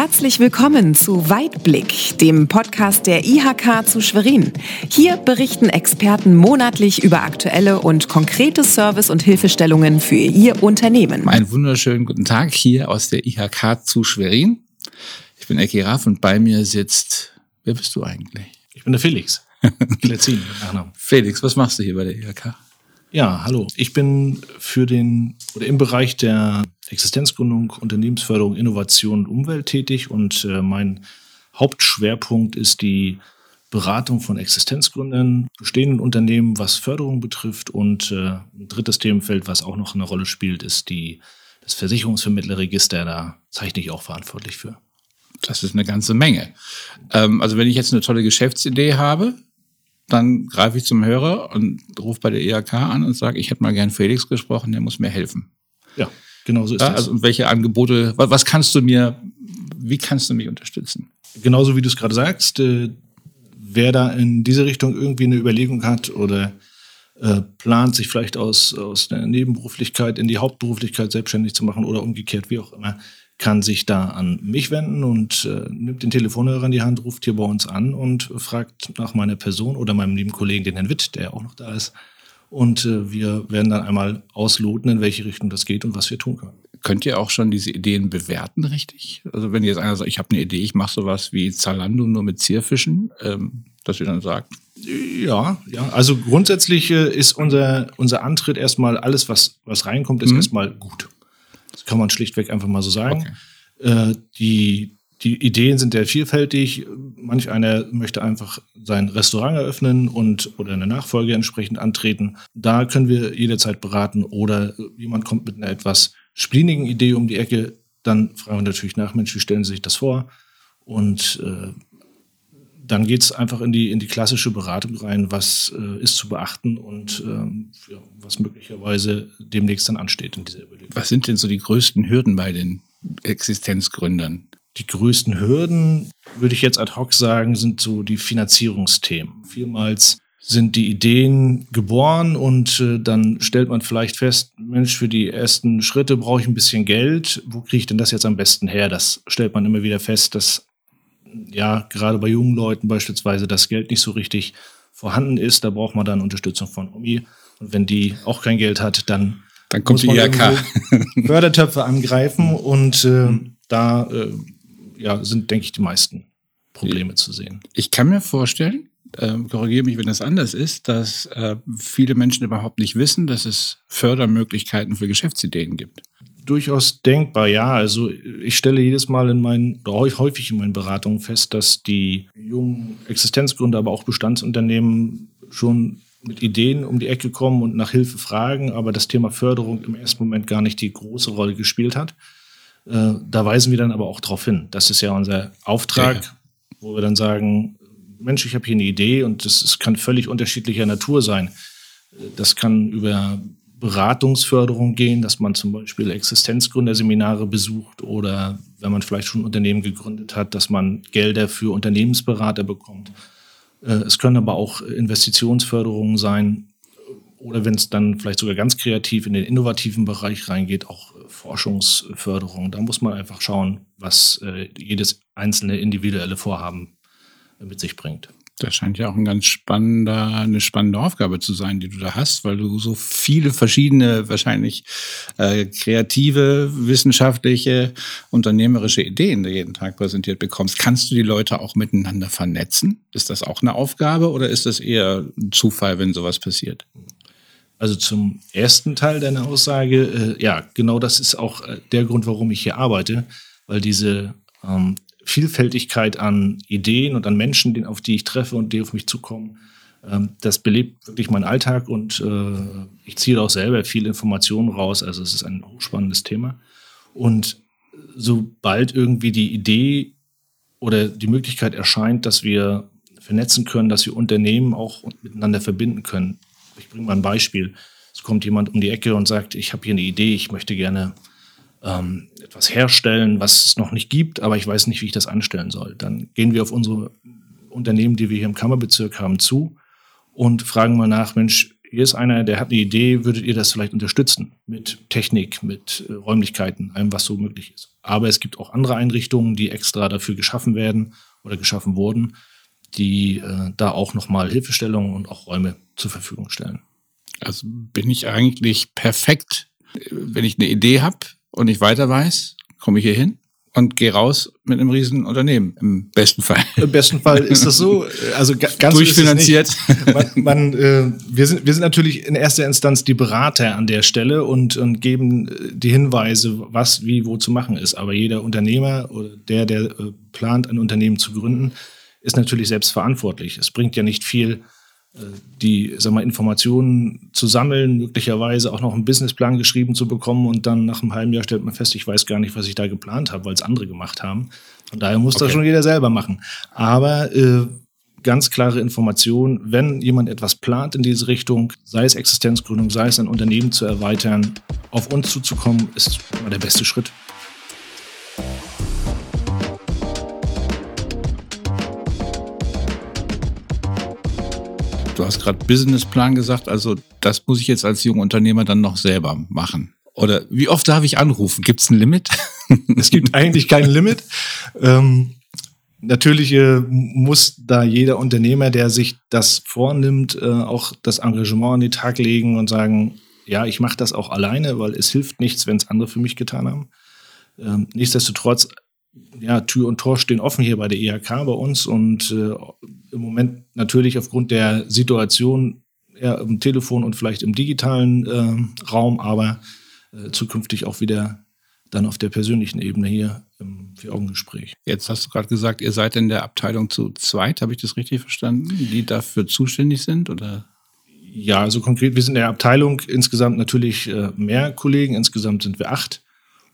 Herzlich willkommen zu Weitblick, dem Podcast der IHK zu Schwerin. Hier berichten Experten monatlich über aktuelle und konkrete Service- und Hilfestellungen für Ihr Unternehmen. Einen wunderschönen guten Tag hier aus der IHK zu Schwerin. Ich bin Eki Raff und bei mir sitzt, wer bist du eigentlich? Ich bin der Felix. Felix, was machst du hier bei der IHK? Ja, hallo. Ich bin für den oder im Bereich der Existenzgründung, Unternehmensförderung, Innovation und Umwelt tätig und äh, mein Hauptschwerpunkt ist die Beratung von Existenzgründern, bestehenden Unternehmen, was Förderung betrifft und äh, ein drittes Themenfeld, was auch noch eine Rolle spielt, ist die, das Versicherungsvermittlerregister. Da zeichne ich auch verantwortlich für. Das ist eine ganze Menge. Ähm, also wenn ich jetzt eine tolle Geschäftsidee habe, dann greife ich zum Hörer und rufe bei der IHK an und sage, ich hätte mal gern Felix gesprochen, der muss mir helfen. Ja, genau so ist ja, das. Also welche Angebote, was, was, kannst du mir, wie kannst du mich unterstützen? Genauso wie du es gerade sagst, äh, wer da in diese Richtung irgendwie eine Überlegung hat oder äh, plant, sich vielleicht aus, aus der Nebenberuflichkeit in die Hauptberuflichkeit selbstständig zu machen oder umgekehrt, wie auch immer, kann sich da an mich wenden und äh, nimmt den Telefonhörer in die Hand, ruft hier bei uns an und fragt nach meiner Person oder meinem lieben Kollegen, den Herrn Witt, der auch noch da ist. Und äh, wir werden dann einmal ausloten, in welche Richtung das geht und was wir tun können. Könnt ihr auch schon diese Ideen bewerten, richtig? Also wenn jetzt einer sagt, ich habe eine Idee, ich mache sowas wie Zalando nur mit Zierfischen, ähm, dass ihr dann sagt, ja, ja. Also grundsätzlich äh, ist unser, unser Antritt erstmal alles, was, was reinkommt, ist mhm. erstmal gut. Kann man schlichtweg einfach mal so sagen. Okay. Äh, die, die Ideen sind sehr vielfältig. Manch einer möchte einfach sein Restaurant eröffnen und oder eine Nachfolge entsprechend antreten. Da können wir jederzeit beraten. Oder jemand kommt mit einer etwas splinigen Idee um die Ecke. Dann fragen wir natürlich nach, Mensch, wie stellen Sie sich das vor? Und äh, dann geht es einfach in die, in die klassische Beratung rein, was äh, ist zu beachten und ähm, ja, was möglicherweise demnächst dann ansteht in dieser Überlegung. Was sind denn so die größten Hürden bei den Existenzgründern? Die größten Hürden, würde ich jetzt ad hoc sagen, sind so die Finanzierungsthemen. Vielmals sind die Ideen geboren und äh, dann stellt man vielleicht fest, Mensch, für die ersten Schritte brauche ich ein bisschen Geld. Wo kriege ich denn das jetzt am besten her? Das stellt man immer wieder fest, dass ja, gerade bei jungen Leuten beispielsweise das Geld nicht so richtig vorhanden ist, da braucht man dann Unterstützung von Omi. Und wenn die auch kein Geld hat, dann, dann kommt muss die Fördertöpfe angreifen und äh, da äh, ja, sind, denke ich, die meisten Probleme zu sehen. Ich kann mir vorstellen, äh, korrigiere mich, wenn das anders ist, dass äh, viele Menschen überhaupt nicht wissen, dass es Fördermöglichkeiten für Geschäftsideen gibt durchaus denkbar, ja. Also ich stelle jedes Mal in meinen, oder häufig in meinen Beratungen fest, dass die jungen Existenzgründer, aber auch Bestandsunternehmen schon mit Ideen um die Ecke kommen und nach Hilfe fragen, aber das Thema Förderung im ersten Moment gar nicht die große Rolle gespielt hat. Äh, da weisen wir dann aber auch darauf hin. Das ist ja unser Auftrag, ja. wo wir dann sagen, Mensch, ich habe hier eine Idee und das, das kann völlig unterschiedlicher Natur sein. Äh, das kann über Beratungsförderung gehen, dass man zum Beispiel Existenzgründerseminare besucht oder wenn man vielleicht schon ein Unternehmen gegründet hat, dass man Gelder für Unternehmensberater bekommt. Äh, es können aber auch Investitionsförderungen sein oder wenn es dann vielleicht sogar ganz kreativ in den innovativen Bereich reingeht, auch Forschungsförderung. Da muss man einfach schauen, was äh, jedes einzelne individuelle Vorhaben mit sich bringt. Das scheint ja auch ein ganz spannender, eine spannende Aufgabe zu sein, die du da hast, weil du so viele verschiedene, wahrscheinlich äh, kreative, wissenschaftliche, unternehmerische Ideen jeden Tag präsentiert bekommst. Kannst du die Leute auch miteinander vernetzen? Ist das auch eine Aufgabe oder ist das eher ein Zufall, wenn sowas passiert? Also zum ersten Teil deiner Aussage, äh, ja, genau das ist auch äh, der Grund, warum ich hier arbeite, weil diese ähm, Vielfältigkeit an Ideen und an Menschen, auf die ich treffe und die auf mich zukommen, ähm, das belebt wirklich meinen Alltag und äh, ich ziehe auch selber viel Informationen raus. Also es ist ein hochspannendes Thema. Und sobald irgendwie die Idee oder die Möglichkeit erscheint, dass wir vernetzen können, dass wir Unternehmen auch miteinander verbinden können. Ich bringe mal ein Beispiel. Es kommt jemand um die Ecke und sagt, ich habe hier eine Idee, ich möchte gerne ähm, etwas herstellen, was es noch nicht gibt, aber ich weiß nicht, wie ich das anstellen soll. Dann gehen wir auf unsere Unternehmen, die wir hier im Kammerbezirk haben, zu und fragen mal nach, Mensch, hier ist einer, der hat eine Idee, würdet ihr das vielleicht unterstützen mit Technik, mit äh, Räumlichkeiten, allem, was so möglich ist. Aber es gibt auch andere Einrichtungen, die extra dafür geschaffen werden oder geschaffen wurden, die äh, da auch nochmal Hilfestellungen und auch Räume zur Verfügung stellen. Also bin ich eigentlich perfekt, wenn ich eine Idee habe und ich weiter weiß, komme ich hier hin und gehe raus mit einem riesen Unternehmen im besten Fall. Im besten Fall ist das so, also ganz durchfinanziert. Man, man, äh, wir sind wir sind natürlich in erster Instanz die Berater an der Stelle und und geben äh, die Hinweise, was wie wo zu machen ist. Aber jeder Unternehmer oder der der äh, plant ein Unternehmen zu gründen, ist natürlich selbst verantwortlich. Es bringt ja nicht viel die sag mal, Informationen zu sammeln, möglicherweise auch noch einen Businessplan geschrieben zu bekommen und dann nach einem halben Jahr stellt man fest, ich weiß gar nicht, was ich da geplant habe, weil es andere gemacht haben. Von daher muss okay. das schon jeder selber machen. Aber äh, ganz klare Information, wenn jemand etwas plant in diese Richtung, sei es Existenzgründung, sei es ein Unternehmen zu erweitern, auf uns zuzukommen, ist immer der beste Schritt. Hast gerade Businessplan gesagt, also das muss ich jetzt als junger Unternehmer dann noch selber machen. Oder wie oft darf ich anrufen? Gibt es ein Limit? es gibt eigentlich kein Limit. Ähm, natürlich äh, muss da jeder Unternehmer, der sich das vornimmt, äh, auch das Engagement an den Tag legen und sagen, ja, ich mache das auch alleine, weil es hilft nichts, wenn es andere für mich getan haben. Ähm, nichtsdestotrotz ja, Tür und Tor stehen offen hier bei der IHK bei uns und äh, im Moment natürlich aufgrund der Situation eher im Telefon und vielleicht im digitalen äh, Raum, aber äh, zukünftig auch wieder dann auf der persönlichen Ebene hier im Vier-Augen-Gespräch. Jetzt hast du gerade gesagt, ihr seid in der Abteilung zu zweit, habe ich das richtig verstanden, die dafür zuständig sind oder? Ja, also konkret, wir sind in der Abteilung insgesamt natürlich äh, mehr Kollegen, insgesamt sind wir acht.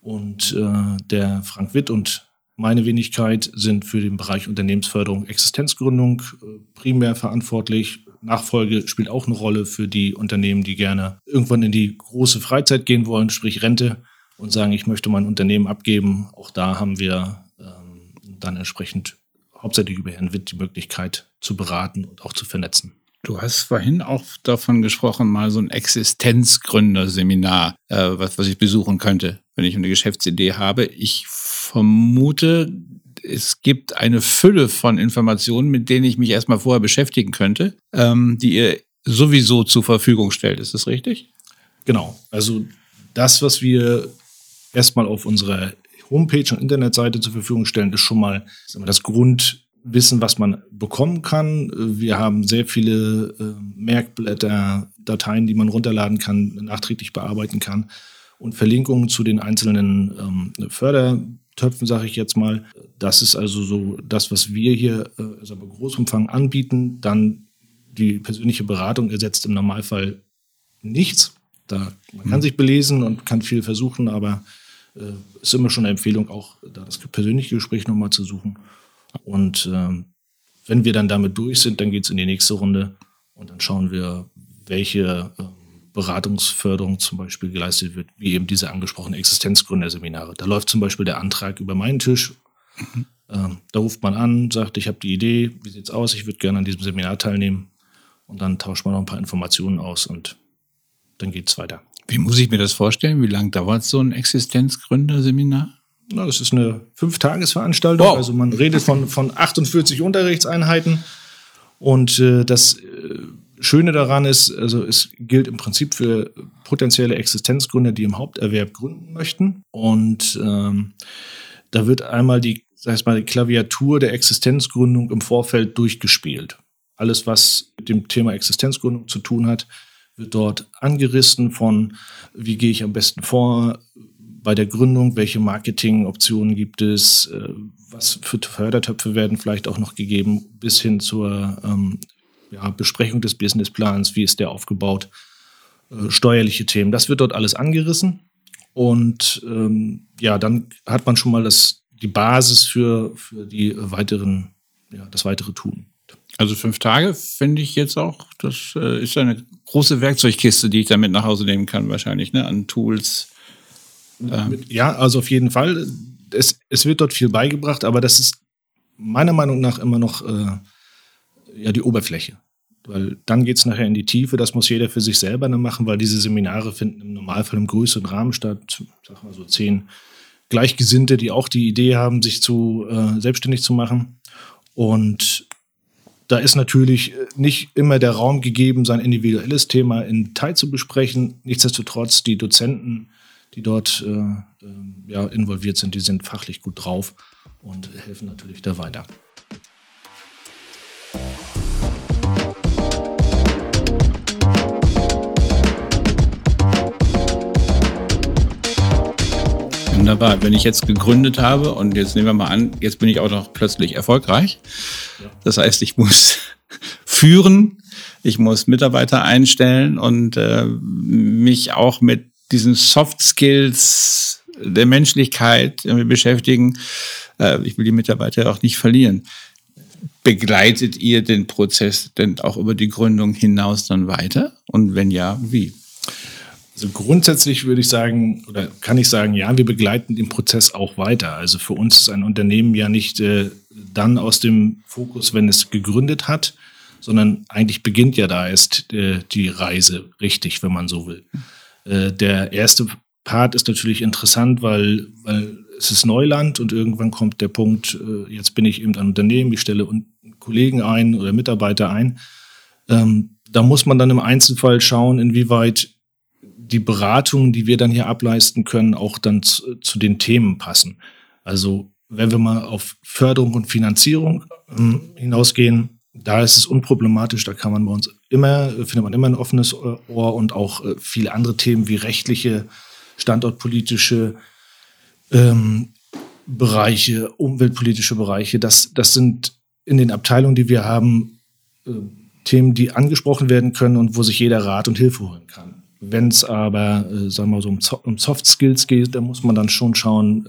Und äh, der Frank Witt und meine Wenigkeit sind für den Bereich Unternehmensförderung, Existenzgründung äh, primär verantwortlich. Nachfolge spielt auch eine Rolle für die Unternehmen, die gerne irgendwann in die große Freizeit gehen wollen, sprich Rente, und sagen, ich möchte mein Unternehmen abgeben. Auch da haben wir ähm, dann entsprechend hauptsächlich über Herrn Witt die Möglichkeit zu beraten und auch zu vernetzen. Du hast vorhin auch davon gesprochen, mal so ein Existenzgründerseminar, äh, was, was ich besuchen könnte, wenn ich eine Geschäftsidee habe. Ich vermute, es gibt eine Fülle von Informationen, mit denen ich mich erstmal vorher beschäftigen könnte, ähm, die ihr sowieso zur Verfügung stellt. Ist das richtig? Genau. Also das, was wir erstmal auf unserer Homepage und Internetseite zur Verfügung stellen, ist schon mal das Grundwissen, was man bekommen kann. Wir haben sehr viele äh, Merkblätter, Dateien, die man runterladen kann, nachträglich bearbeiten kann und Verlinkungen zu den einzelnen ähm, Förder Töpfen, sage ich jetzt mal. Das ist also so das, was wir hier äh, also bei Großumfang anbieten. Dann die persönliche Beratung ersetzt im Normalfall nichts. Da, man kann mhm. sich belesen und kann viel versuchen, aber äh, ist immer schon eine Empfehlung, auch da das persönliche Gespräch nochmal zu suchen. Und äh, wenn wir dann damit durch sind, dann geht es in die nächste Runde und dann schauen wir, welche äh, Beratungsförderung zum Beispiel geleistet wird, wie eben diese angesprochenen Existenzgründerseminare. Da läuft zum Beispiel der Antrag über meinen Tisch. Mhm. Ähm, da ruft man an, sagt, ich habe die Idee, wie sieht's aus, ich würde gerne an diesem Seminar teilnehmen. Und dann tauscht man noch ein paar Informationen aus und dann geht's weiter. Wie muss ich mir das vorstellen? Wie lange dauert so ein Existenzgründerseminar? Na, das ist eine Fünf-Tages-Veranstaltung. Wow. Also man redet von, von 48 Unterrichtseinheiten. Und äh, das äh, Schöne daran ist, also es gilt im Prinzip für potenzielle Existenzgründer, die im Haupterwerb gründen möchten. Und ähm, da wird einmal die, sag ich mal, die Klaviatur der Existenzgründung im Vorfeld durchgespielt. Alles, was mit dem Thema Existenzgründung zu tun hat, wird dort angerissen von, wie gehe ich am besten vor bei der Gründung, welche Marketingoptionen gibt es, äh, was für Fördertöpfe werden vielleicht auch noch gegeben, bis hin zur ähm, ja, Besprechung des Businessplans, wie ist der aufgebaut, äh, steuerliche Themen. Das wird dort alles angerissen. Und ähm, ja, dann hat man schon mal das, die Basis für, für die weiteren, ja, das weitere Tun. Also fünf Tage finde ich jetzt auch, das äh, ist eine große Werkzeugkiste, die ich damit nach Hause nehmen kann, wahrscheinlich, ne, an Tools. Ähm. Ja, also auf jeden Fall. Es, es wird dort viel beigebracht, aber das ist meiner Meinung nach immer noch äh, ja die Oberfläche. Weil dann geht es nachher in die Tiefe, das muss jeder für sich selber dann machen, weil diese Seminare finden im Normalfall im größeren Rahmen statt, sag mal so 10 Gleichgesinnte, die auch die Idee haben, sich zu äh, selbstständig zu machen. Und da ist natürlich nicht immer der Raum gegeben, sein individuelles Thema in Detail zu besprechen. Nichtsdestotrotz, die Dozenten, die dort äh, äh, ja, involviert sind, die sind fachlich gut drauf und helfen natürlich da weiter. Wunderbar. Wenn ich jetzt gegründet habe und jetzt nehmen wir mal an, jetzt bin ich auch noch plötzlich erfolgreich. Das heißt, ich muss führen, ich muss Mitarbeiter einstellen und äh, mich auch mit diesen Soft Skills der Menschlichkeit beschäftigen. Äh, ich will die Mitarbeiter auch nicht verlieren. Begleitet ihr den Prozess denn auch über die Gründung hinaus dann weiter? Und wenn ja, wie? Also grundsätzlich würde ich sagen, oder kann ich sagen, ja, wir begleiten den Prozess auch weiter. Also für uns ist ein Unternehmen ja nicht äh, dann aus dem Fokus, wenn es gegründet hat, sondern eigentlich beginnt ja da erst äh, die Reise richtig, wenn man so will. Äh, der erste Part ist natürlich interessant, weil, weil es ist Neuland und irgendwann kommt der Punkt, äh, jetzt bin ich eben ein Unternehmen, ich stelle Kollegen ein oder Mitarbeiter ein. Ähm, da muss man dann im Einzelfall schauen, inwieweit die Beratungen, die wir dann hier ableisten können, auch dann zu, zu den Themen passen. Also wenn wir mal auf Förderung und Finanzierung ähm, hinausgehen, da ist es unproblematisch, da kann man bei uns immer, findet man immer ein offenes Ohr und auch äh, viele andere Themen wie rechtliche, standortpolitische ähm, Bereiche, umweltpolitische Bereiche. Das, das sind in den Abteilungen, die wir haben, äh, Themen, die angesprochen werden können und wo sich jeder Rat und Hilfe holen kann. Wenn es aber, äh, sagen wir mal so, um, um Soft Skills geht, da muss man dann schon schauen,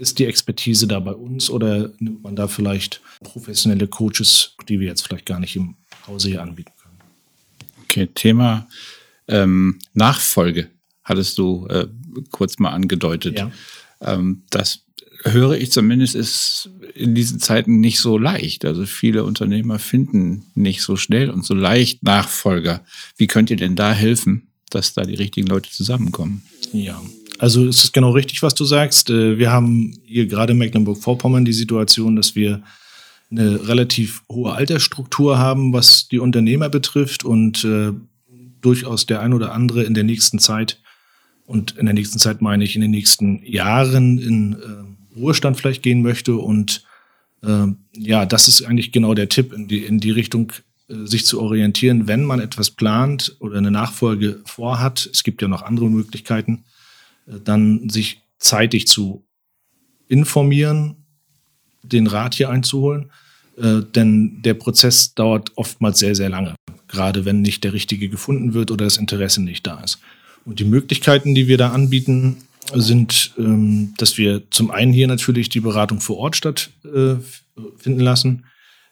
ist die Expertise da bei uns oder nimmt man da vielleicht professionelle Coaches, die wir jetzt vielleicht gar nicht im Hause hier anbieten können? Okay, Thema ähm, Nachfolge hattest du äh, kurz mal angedeutet. Ja. Ähm, das höre ich zumindest, ist in diesen Zeiten nicht so leicht. Also viele Unternehmer finden nicht so schnell und so leicht Nachfolger. Wie könnt ihr denn da helfen? dass da die richtigen Leute zusammenkommen. Ja, also es ist genau richtig, was du sagst. Äh, wir haben hier gerade in Mecklenburg-Vorpommern die Situation, dass wir eine relativ hohe Altersstruktur haben, was die Unternehmer betrifft und äh, durchaus der ein oder andere in der nächsten Zeit und in der nächsten Zeit meine ich in den nächsten Jahren in äh, Ruhestand vielleicht gehen möchte und ja, das ist eigentlich genau der Tipp in die, in die Richtung sich zu orientieren, wenn man etwas plant oder eine Nachfolge vorhat. Es gibt ja noch andere Möglichkeiten, dann sich zeitig zu informieren, den Rat hier einzuholen. Äh, denn der Prozess dauert oftmals sehr, sehr lange, gerade wenn nicht der richtige gefunden wird oder das Interesse nicht da ist. Und die Möglichkeiten, die wir da anbieten, sind, ähm, dass wir zum einen hier natürlich die Beratung vor Ort stattfinden lassen.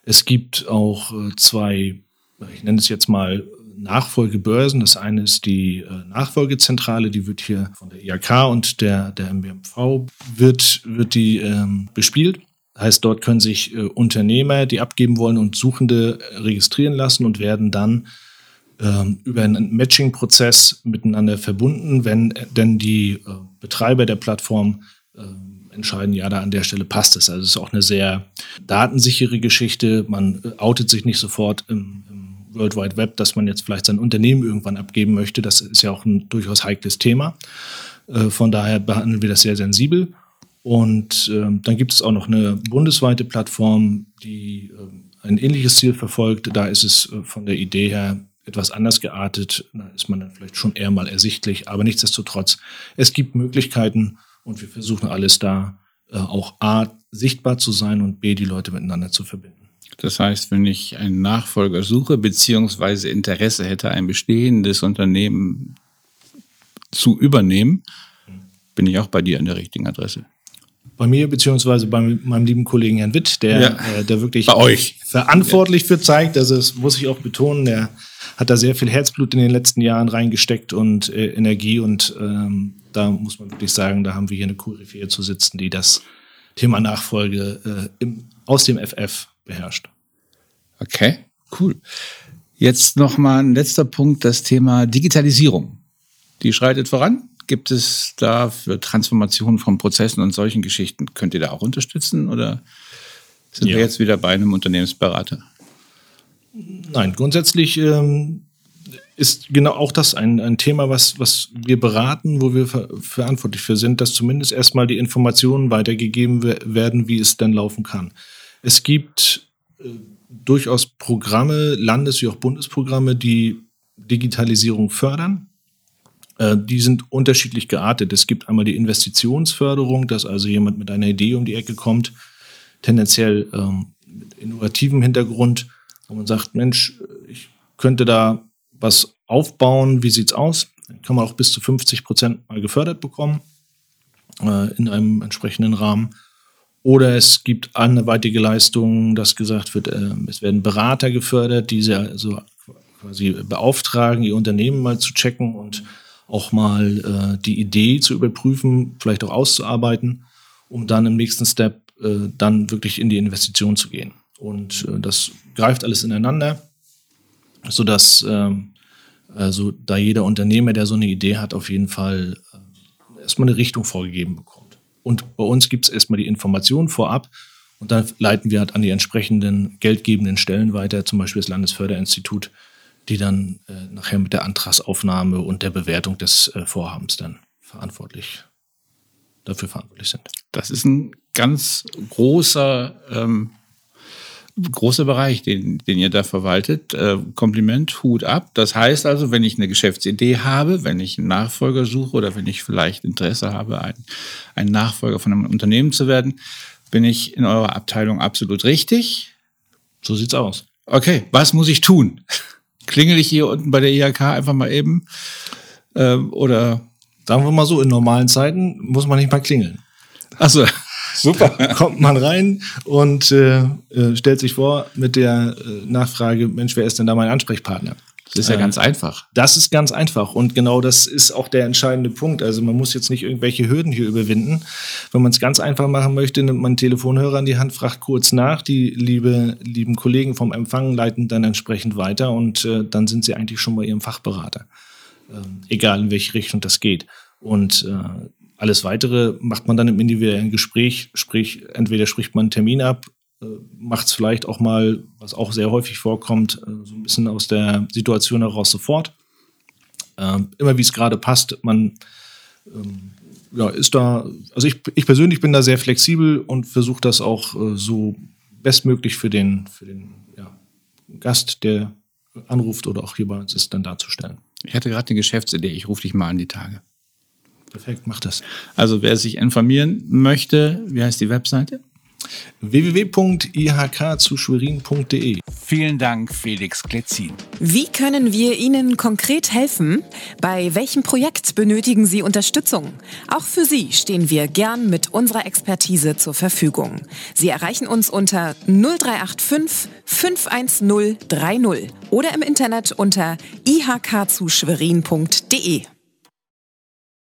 Es gibt auch äh, zwei, ich nenne es jetzt mal Nachfolgebörsen. Das eine ist die äh, Nachfolgezentrale, die wird hier von der IHK und der, der MBMV wird, wird die ähm, bespielt. Heißt, dort können sich äh, Unternehmer, die abgeben wollen und Suchende äh, registrieren lassen und werden dann ähm, über einen Matching-Prozess miteinander verbunden, wenn denn die äh, Betreiber der Plattform ähm, entscheiden, ja, da an der Stelle passt es. Also es ist auch eine sehr datensichere Geschichte. Man äh, outet sich nicht sofort im World Wide Web, dass man jetzt vielleicht sein Unternehmen irgendwann abgeben möchte. Das ist ja auch ein durchaus heikles Thema. Äh, von daher behandeln wir das sehr sensibel. Und äh, dann gibt es auch noch eine bundesweite Plattform, die äh, ein ähnliches Ziel verfolgt. Da ist es äh, von der Idee her etwas anders geartet. Da ist man dann vielleicht schon eher mal ersichtlich. Aber nichtsdestotrotz, es gibt Möglichkeiten, und wir versuchen alles da äh, auch A, sichtbar zu sein und B, die Leute miteinander zu verbinden. Das heißt, wenn ich einen Nachfolger suche, beziehungsweise Interesse hätte, ein bestehendes Unternehmen zu übernehmen, bin ich auch bei dir an der richtigen Adresse. Bei mir, beziehungsweise bei meinem lieben Kollegen Herrn Witt, der, ja. äh, der wirklich bei euch. verantwortlich ja. für zeigt. Also das muss ich auch betonen, der hat da sehr viel Herzblut in den letzten Jahren reingesteckt und äh, Energie und ähm, da muss man wirklich sagen, da haben wir hier eine Koryphäe zu sitzen, die das Thema Nachfolge äh, im, aus dem FF beherrscht. Okay, cool. Jetzt noch mal ein letzter Punkt, das Thema Digitalisierung. Die schreitet voran. gibt es da für Transformationen von Prozessen und solchen Geschichten? Könnt ihr da auch unterstützen oder sind ja. wir jetzt wieder bei einem Unternehmensberater? Nein, grundsätzlich ähm, ist genau auch das ein, ein Thema, was, was wir beraten, wo wir ver verantwortlich für sind, dass zumindest erstmal die Informationen weitergegeben werden, wie es dann laufen kann. Es gibt äh, durchaus Programme, Landes- wie auch Bundesprogramme, die Digitalisierung fördern. Äh, die sind unterschiedlich geartet. Es gibt einmal die Investitionsförderung, dass also jemand mit einer Idee um die Ecke kommt, tendenziell ähm, mit innovativem Hintergrund, wo man sagt, Mensch, ich könnte da was aufbauen, wie sieht's aus? Dann kann man auch bis zu 50 Prozent mal gefördert bekommen äh, in einem entsprechenden Rahmen. Oder es gibt anderweitige Leistungen, dass gesagt wird, äh, es werden Berater gefördert, die also quasi beauftragen, ihr Unternehmen mal zu checken und auch mal äh, die Idee zu überprüfen, vielleicht auch auszuarbeiten, um dann im nächsten Step äh, dann wirklich in die Investition zu gehen. Und äh, das greift alles ineinander, sodass ähm, also da jeder Unternehmer, der so eine Idee hat, auf jeden Fall äh, erstmal eine Richtung vorgegeben bekommt. Und bei uns gibt es erstmal die Information vorab und dann leiten wir halt an die entsprechenden geldgebenden Stellen weiter, zum Beispiel das Landesförderinstitut, die dann äh, nachher mit der Antragsaufnahme und der Bewertung des äh, Vorhabens dann verantwortlich dafür verantwortlich sind. Das ist ein ganz großer ähm, großer Bereich, den, den ihr da verwaltet. Äh, Kompliment, Hut ab. Das heißt also, wenn ich eine Geschäftsidee habe, wenn ich einen Nachfolger suche oder wenn ich vielleicht Interesse habe, ein, ein Nachfolger von einem Unternehmen zu werden, bin ich in eurer Abteilung absolut richtig. So sieht's aus. Okay, was muss ich tun? Klingel ich hier unten bei der IHK einfach mal eben? Ähm, oder? Sagen wir mal so, in normalen Zeiten muss man nicht mal klingeln. Achso. Super. Kommt man rein und äh, äh, stellt sich vor mit der äh, Nachfrage, Mensch, wer ist denn da mein Ansprechpartner? Das ist ja äh, ganz einfach. Das ist ganz einfach. Und genau das ist auch der entscheidende Punkt. Also man muss jetzt nicht irgendwelche Hürden hier überwinden. Wenn man es ganz einfach machen möchte, nimmt man einen Telefonhörer in die Hand, fragt kurz nach. Die liebe, lieben Kollegen vom Empfang leiten dann entsprechend weiter und äh, dann sind sie eigentlich schon bei ihrem Fachberater. Ähm, egal in welche Richtung das geht. Und äh, alles weitere macht man dann im individuellen Gespräch, sprich, entweder spricht man einen Termin ab, äh, macht es vielleicht auch mal, was auch sehr häufig vorkommt, äh, so ein bisschen aus der Situation heraus sofort. Ähm, immer wie es gerade passt, man ähm, ja, ist da, also ich, ich persönlich bin da sehr flexibel und versuche das auch äh, so bestmöglich für den, für den ja, Gast, der anruft oder auch hier bei uns ist, dann darzustellen. Ich hatte gerade eine Geschäftsidee, ich rufe dich mal an die Tage. Perfekt, mach das. Also wer sich informieren möchte, wie heißt die Webseite? www.ihkzuschwerin.de. Vielen Dank, Felix Kletzin. Wie können wir Ihnen konkret helfen? Bei welchem Projekt benötigen Sie Unterstützung? Auch für Sie stehen wir gern mit unserer Expertise zur Verfügung. Sie erreichen uns unter 0385 510 30 oder im Internet unter ihkzuschwerin.de.